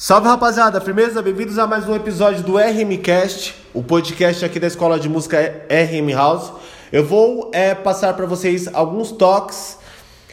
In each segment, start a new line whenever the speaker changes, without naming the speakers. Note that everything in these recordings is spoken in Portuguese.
Salve rapaziada, firmeza? Bem-vindos a mais um episódio do RMcast, o podcast aqui da Escola de Música RM House. Eu vou é, passar para vocês alguns toques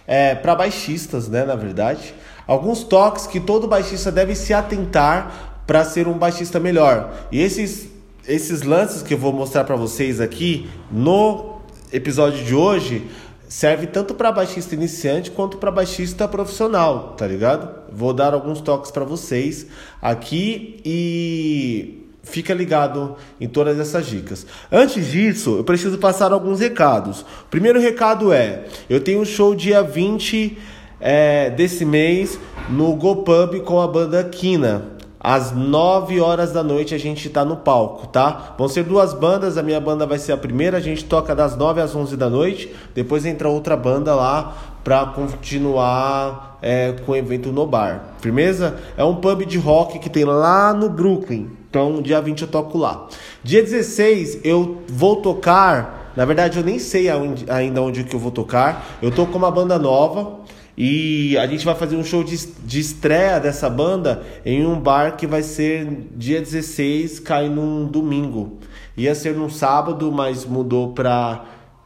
é, para baixistas, né? Na verdade, alguns toques que todo baixista deve se atentar para ser um baixista melhor. E esses, esses lances que eu vou mostrar para vocês aqui no episódio de hoje serve tanto para baixista iniciante quanto para baixista profissional, tá ligado? Vou dar alguns toques para vocês aqui e fica ligado em todas essas dicas. Antes disso, eu preciso passar alguns recados. Primeiro recado é: eu tenho um show dia 20 é, desse mês no GoPub com a banda Kina. Às 9 horas da noite a gente tá no palco, tá? Vão ser duas bandas, a minha banda vai ser a primeira, a gente toca das 9 às 11 da noite, depois entra outra banda lá pra continuar é, com o evento no bar. Firmeza? É um pub de rock que tem lá no Brooklyn. Então, dia 20 eu toco lá. Dia 16 eu vou tocar, na verdade eu nem sei ainda onde que eu vou tocar. Eu tô com uma banda nova. E a gente vai fazer um show de, de estreia dessa banda em um bar que vai ser dia 16, cai num domingo. Ia ser num sábado, mas mudou para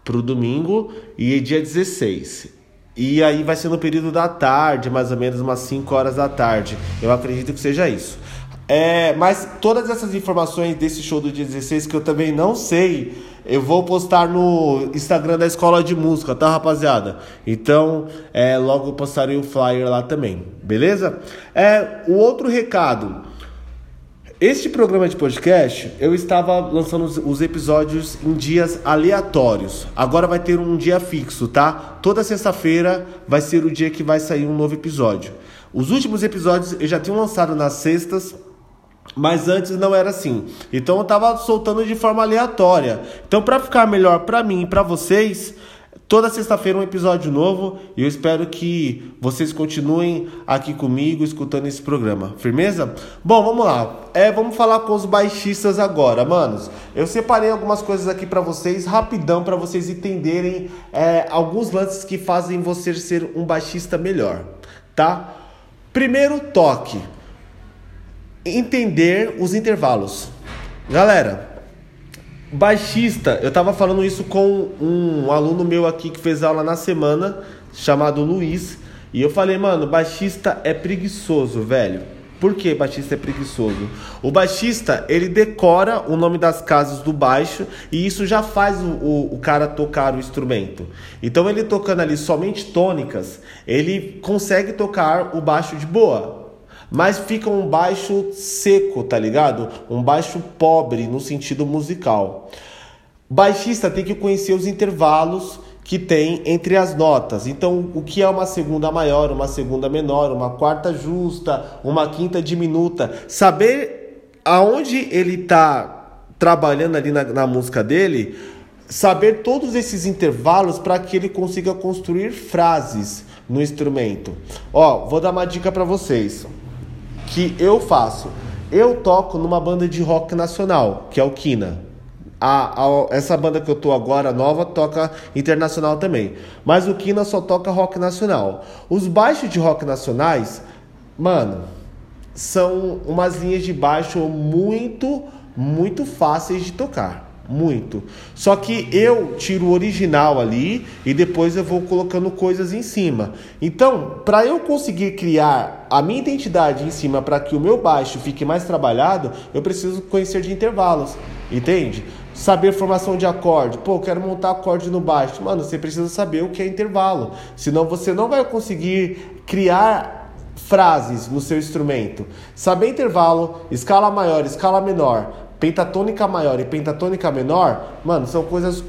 o domingo e é dia 16. E aí vai ser no período da tarde, mais ou menos umas 5 horas da tarde. Eu acredito que seja isso. É, mas todas essas informações desse show do dia 16 que eu também não sei eu vou postar no Instagram da Escola de Música, tá, rapaziada? Então, é, logo eu postarei o flyer lá também, beleza? É, o outro recado. Este programa de podcast, eu estava lançando os, os episódios em dias aleatórios. Agora vai ter um dia fixo, tá? Toda sexta-feira vai ser o dia que vai sair um novo episódio. Os últimos episódios eu já tinha lançado nas sextas, mas antes não era assim. Então eu tava soltando de forma aleatória. Então para ficar melhor para mim e para vocês, toda sexta-feira um episódio novo e eu espero que vocês continuem aqui comigo escutando esse programa. Firmeza? Bom, vamos lá. É, vamos falar com os baixistas agora, manos. Eu separei algumas coisas aqui para vocês rapidão para vocês entenderem é, alguns lances que fazem você ser um baixista melhor, tá? Primeiro toque entender os intervalos. Galera, baixista, eu tava falando isso com um aluno meu aqui que fez aula na semana, chamado Luiz, e eu falei, mano, baixista é preguiçoso, velho. Por que baixista é preguiçoso? O baixista, ele decora o nome das casas do baixo e isso já faz o, o, o, cara tocar o instrumento. Então ele tocando ali somente tônicas, ele consegue tocar o baixo de boa mas fica um baixo seco, tá ligado? Um baixo pobre no sentido musical. Baixista tem que conhecer os intervalos que tem entre as notas. Então, o que é uma segunda maior, uma segunda menor, uma quarta justa, uma quinta diminuta, saber aonde ele está trabalhando ali na, na música dele, saber todos esses intervalos para que ele consiga construir frases no instrumento. Ó, vou dar uma dica para vocês que eu faço. Eu toco numa banda de rock nacional, que é o Kina. A, a, essa banda que eu tô agora, nova, toca internacional também. Mas o Kina só toca rock nacional. Os baixos de rock nacionais, mano, são umas linhas de baixo muito, muito fáceis de tocar muito. Só que eu tiro o original ali e depois eu vou colocando coisas em cima. Então, para eu conseguir criar a minha identidade em cima para que o meu baixo fique mais trabalhado, eu preciso conhecer de intervalos, entende? Saber formação de acorde. Pô, quero montar acorde no baixo. Mano, você precisa saber o que é intervalo. Senão você não vai conseguir criar frases no seu instrumento. Saber intervalo, escala maior, escala menor, pentatônica maior e pentatônica menor, mano, são coisas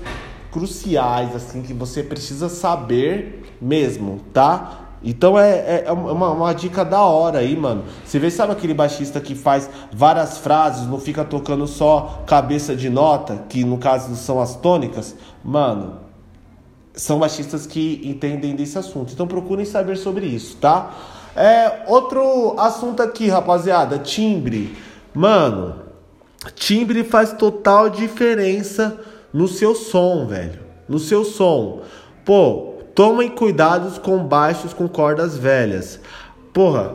cruciais, assim, que você precisa saber mesmo, tá? Então é, é, é uma, uma, dica da hora aí, mano. Você vê, sabe aquele baixista que faz várias frases, não fica tocando só cabeça de nota, que no caso são as tônicas? Mano, são baixistas que entendem desse assunto. Então procurem saber sobre isso, tá? É, outro assunto aqui, rapaziada, timbre. Mano, Timbre faz total diferença no seu som, velho. No seu som. Pô, tomem cuidados com baixos com cordas velhas. Porra,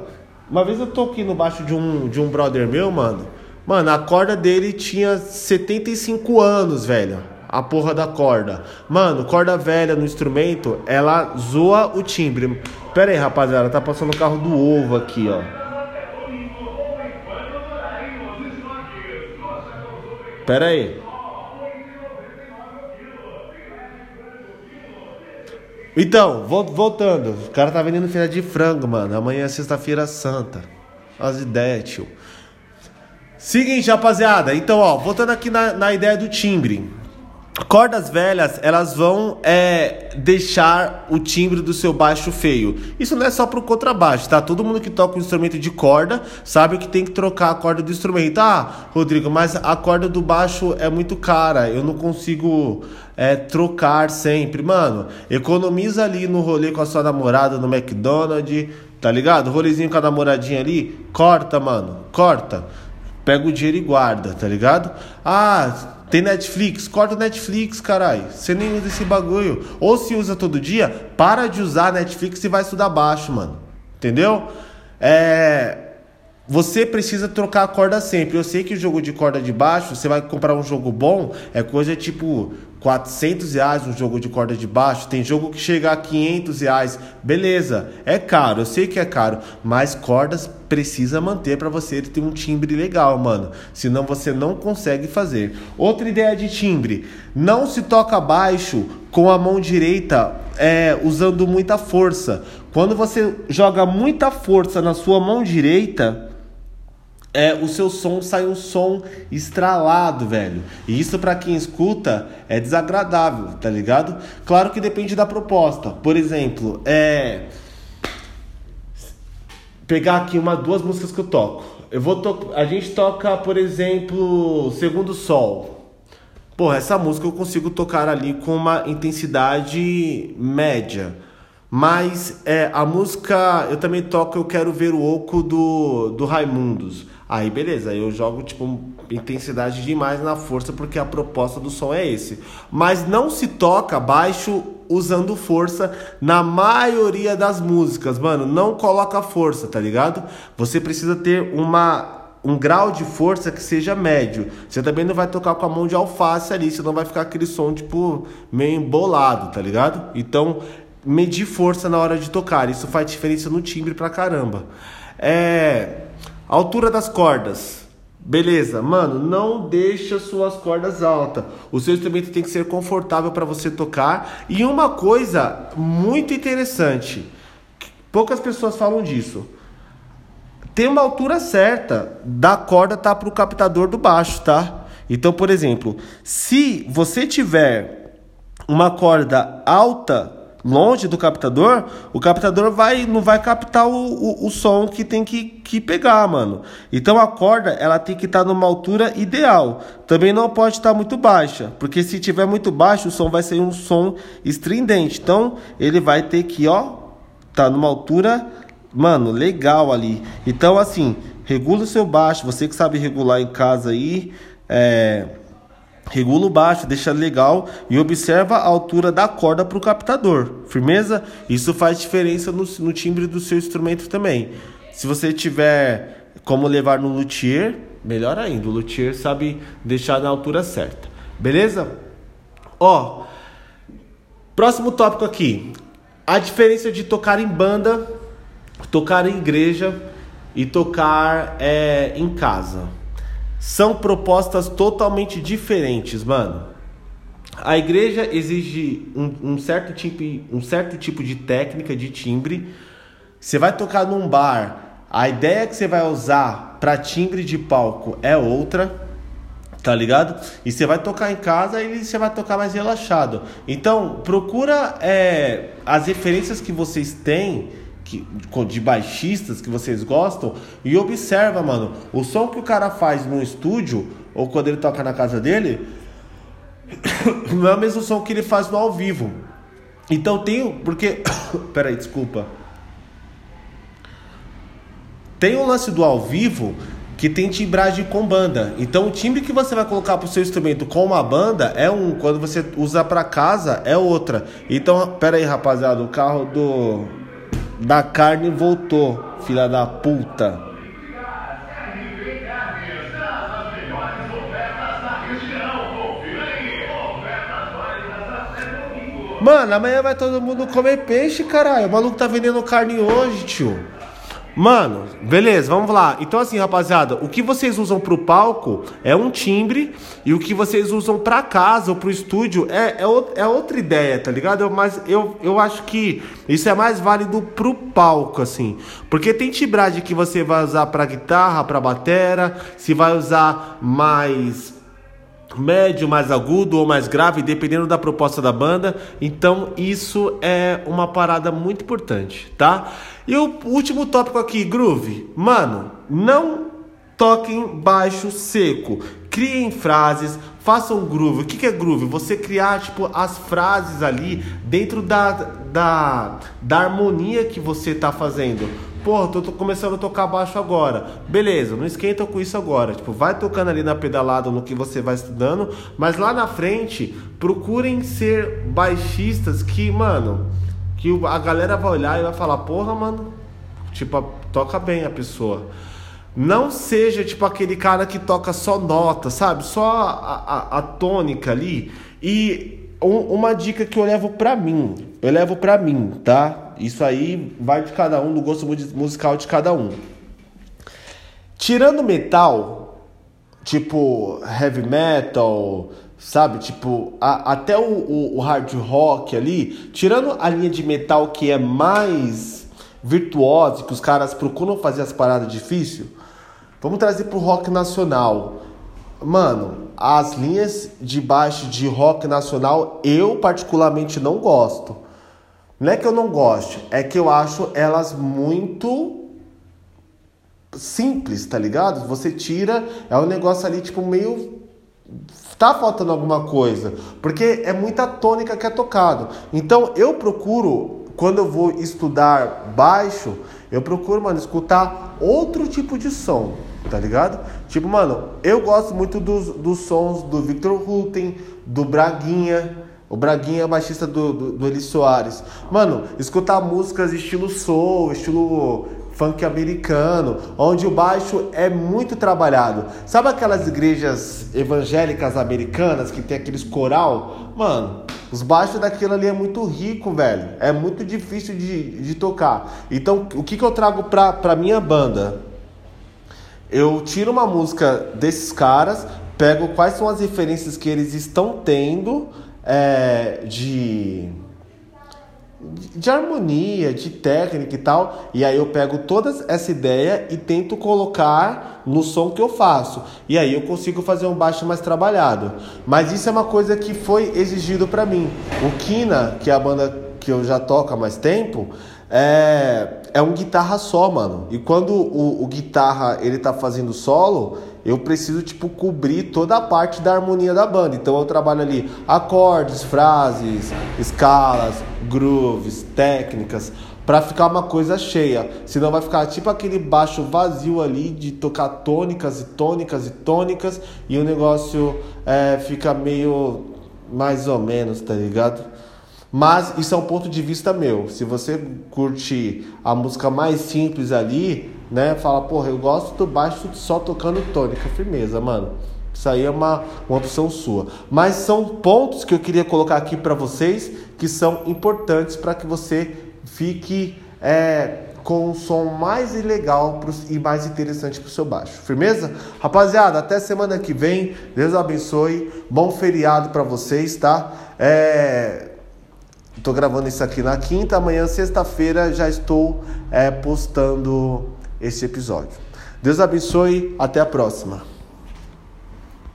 Uma vez eu toquei no baixo de um, de um brother meu, mano. Mano, a corda dele tinha 75 anos, velho. A porra da corda. Mano, corda velha no instrumento, ela zoa o timbre. Pera aí, rapaziada, tá passando o carro do ovo aqui, ó. Pera aí. Então, voltando. O cara tá vendendo filha de frango, mano. Amanhã é sexta-feira santa. As ideias, tio. Seguinte, rapaziada. Então, ó, voltando aqui na, na ideia do timbre. Cordas velhas, elas vão é, deixar o timbre do seu baixo feio. Isso não é só pro contrabaixo, tá? Todo mundo que toca um instrumento de corda sabe que tem que trocar a corda do instrumento. Ah, Rodrigo, mas a corda do baixo é muito cara, eu não consigo é, trocar sempre. Mano, economiza ali no rolê com a sua namorada no McDonald's, tá ligado? Rolezinho com a namoradinha ali, corta, mano, corta. Pega o dinheiro e guarda, tá ligado? Ah, tem Netflix? Corta o Netflix, caralho. Você nem usa esse bagulho. Ou se usa todo dia, para de usar Netflix e vai estudar baixo, mano. Entendeu? É. Você precisa trocar a corda sempre. Eu sei que o jogo de corda de baixo, você vai comprar um jogo bom, é coisa tipo 400 reais um jogo de corda de baixo, tem jogo que chega a 500 reais, beleza, é caro, eu sei que é caro, mas cordas precisa manter para você ter um timbre legal, mano, senão você não consegue fazer. Outra ideia de timbre, não se toca baixo com a mão direita é, usando muita força. Quando você joga muita força na sua mão direita, é, o seu som sai um som estralado, velho. E isso para quem escuta é desagradável, tá ligado? Claro que depende da proposta. Por exemplo, é pegar aqui uma duas músicas que eu toco. Eu vou to... a gente toca, por exemplo, Segundo Sol. Porra, essa música eu consigo tocar ali com uma intensidade média. Mas é, a música eu também toco Eu Quero Ver o Oco do, do Raimundos. Aí beleza, eu jogo tipo intensidade demais na força porque a proposta do som é esse. Mas não se toca baixo usando força na maioria das músicas, mano. Não coloca força, tá ligado? Você precisa ter uma um grau de força que seja médio. Você também não vai tocar com a mão de alface ali, senão vai ficar aquele som tipo meio embolado, tá ligado? Então, medir força na hora de tocar, isso faz diferença no timbre pra caramba. É Altura das cordas. Beleza, mano, não deixa suas cordas altas. O seu instrumento tem que ser confortável para você tocar. E uma coisa muito interessante, poucas pessoas falam disso. Tem uma altura certa da corda tá para o captador do baixo, tá? Então, por exemplo, se você tiver uma corda alta longe do captador, o captador vai não vai captar o, o, o, som que tem que, que pegar, mano. Então a corda ela tem que estar tá numa altura ideal. Também não pode estar tá muito baixa, porque se tiver muito baixo, o som vai ser um som estridente. Então ele vai ter que, ó, tá numa altura, mano, legal ali. Então assim, regula o seu baixo, você que sabe regular em casa aí, é Regula o baixo, deixa legal e observa a altura da corda para o captador. Firmeza? Isso faz diferença no, no, timbre do seu instrumento também. Se você tiver como levar no luthier, melhor ainda. O luthier sabe deixar na altura certa. Beleza? Ó, próximo tópico aqui. A diferença de tocar em banda, tocar em igreja e tocar é, em casa. São propostas totalmente diferentes, mano. A igreja exige um, um, certo tipo, um certo tipo de técnica de timbre. Você vai tocar num bar, a ideia que você vai usar para timbre de palco é outra, tá ligado? E você vai tocar em casa e você vai tocar mais relaxado. Então, procura é, as referências que vocês têm que, de baixistas que vocês gostam e observa, mano, o som que o cara faz no estúdio ou quando ele toca na casa dele não é o mesmo som que ele faz no ao vivo. Então tem, porque peraí, desculpa. Tem um lance do ao vivo que tem timbragem com banda. Então o timbre que você vai colocar pro seu instrumento com uma banda é um, quando você usa para casa é outra. Então, pera aí, rapaziada, o carro do da carne voltou, filha da puta. Mano, amanhã vai todo mundo comer peixe, caralho. O maluco tá vendendo carne hoje, tio. Mano, beleza, vamos lá. Então, assim, rapaziada, o que vocês usam pro palco é um timbre e o que vocês usam pra casa ou pro estúdio é, é, é outra ideia, tá ligado? Mas eu, eu acho que isso é mais válido pro palco, assim. Porque tem timbragem que você vai usar pra guitarra, pra batera, se vai usar mais médio, mais agudo ou mais grave, dependendo da proposta da banda. Então, isso é uma parada muito importante, tá? E o último tópico aqui, groove. Mano, não toquem baixo seco. Criem frases, façam groove. O que, é groove? Você criar tipo as frases ali dentro da, da, da harmonia que você tá fazendo. Porra, tô, tô, começando a tocar baixo agora. Beleza, não esquenta com isso agora. Tipo, vai tocando ali na pedalada no que você vai estudando, mas lá na frente, procurem ser baixistas que, mano, que a galera vai olhar e vai falar, porra, mano, tipo, toca bem a pessoa. Não seja tipo aquele cara que toca só nota, sabe? Só a, a, a tônica ali. E um, uma dica que eu levo pra mim, eu levo pra mim, tá? Isso aí vai de cada um, do gosto musical de cada um. Tirando metal, tipo heavy metal, sabe? Tipo, a, até o, o, o, hard rock ali, tirando a linha de metal que é mais virtuosa, que os caras procuram fazer as paradas difíceis, vamos trazer pro rock nacional. Mano, as linhas de baixo de rock nacional eu particularmente não gosto. Não é que eu não goste, é que eu acho elas muito simples, tá ligado? Você tira, é um negócio ali tipo meio tá faltando alguma coisa, porque é muita tônica que é tocado. Então eu procuro, quando eu vou estudar baixo, eu procuro, mano, escutar outro tipo de som, tá ligado? Tipo, mano, eu gosto muito dos, dos sons do Victor Rutten, do Braguinha. O Braguinha é o baixista do, do, do Eli Soares. Mano, escutar músicas estilo soul, estilo funk americano, onde o baixo é muito trabalhado. Sabe aquelas igrejas evangélicas americanas que tem aqueles coral? Mano, os baixos daquilo ali é muito rico, velho. É muito difícil de, de tocar. Então, o que, que eu trago pra, pra minha banda? Eu tiro uma música desses caras, pego quais são as referências que eles estão tendo é, de de harmonia, de técnica e tal. E aí eu pego toda essa ideia e tento colocar no som que eu faço. E aí eu consigo fazer um baixo mais trabalhado. Mas isso é uma coisa que foi exigido para mim. O Kina, que é a banda que eu já toco há mais tempo, é, é um guitarra só, mano. E quando o, o guitarra ele tá fazendo solo, eu preciso tipo cobrir toda a parte da harmonia da banda. Então eu trabalho ali acordes, frases, escalas, grooves, técnicas para ficar uma coisa cheia. Senão vai ficar tipo aquele baixo vazio ali de tocar tônicas e tônicas e tônicas e o negócio é, fica meio mais ou menos, tá ligado? Mas isso é um ponto de vista meu. Se você curte a música mais simples ali, né? Fala, porra, eu gosto do baixo só tocando tônica, firmeza, mano. Isso aí é uma, uma opção sua. Mas são pontos que eu queria colocar aqui para vocês que são importantes para que você fique é, com um som mais legal e mais interessante para o seu baixo. Firmeza? Rapaziada, até semana que vem. Deus abençoe. Bom feriado para vocês, tá? É Estou gravando isso aqui na quinta, amanhã, sexta-feira, já estou é, postando esse episódio. Deus abençoe, até a próxima.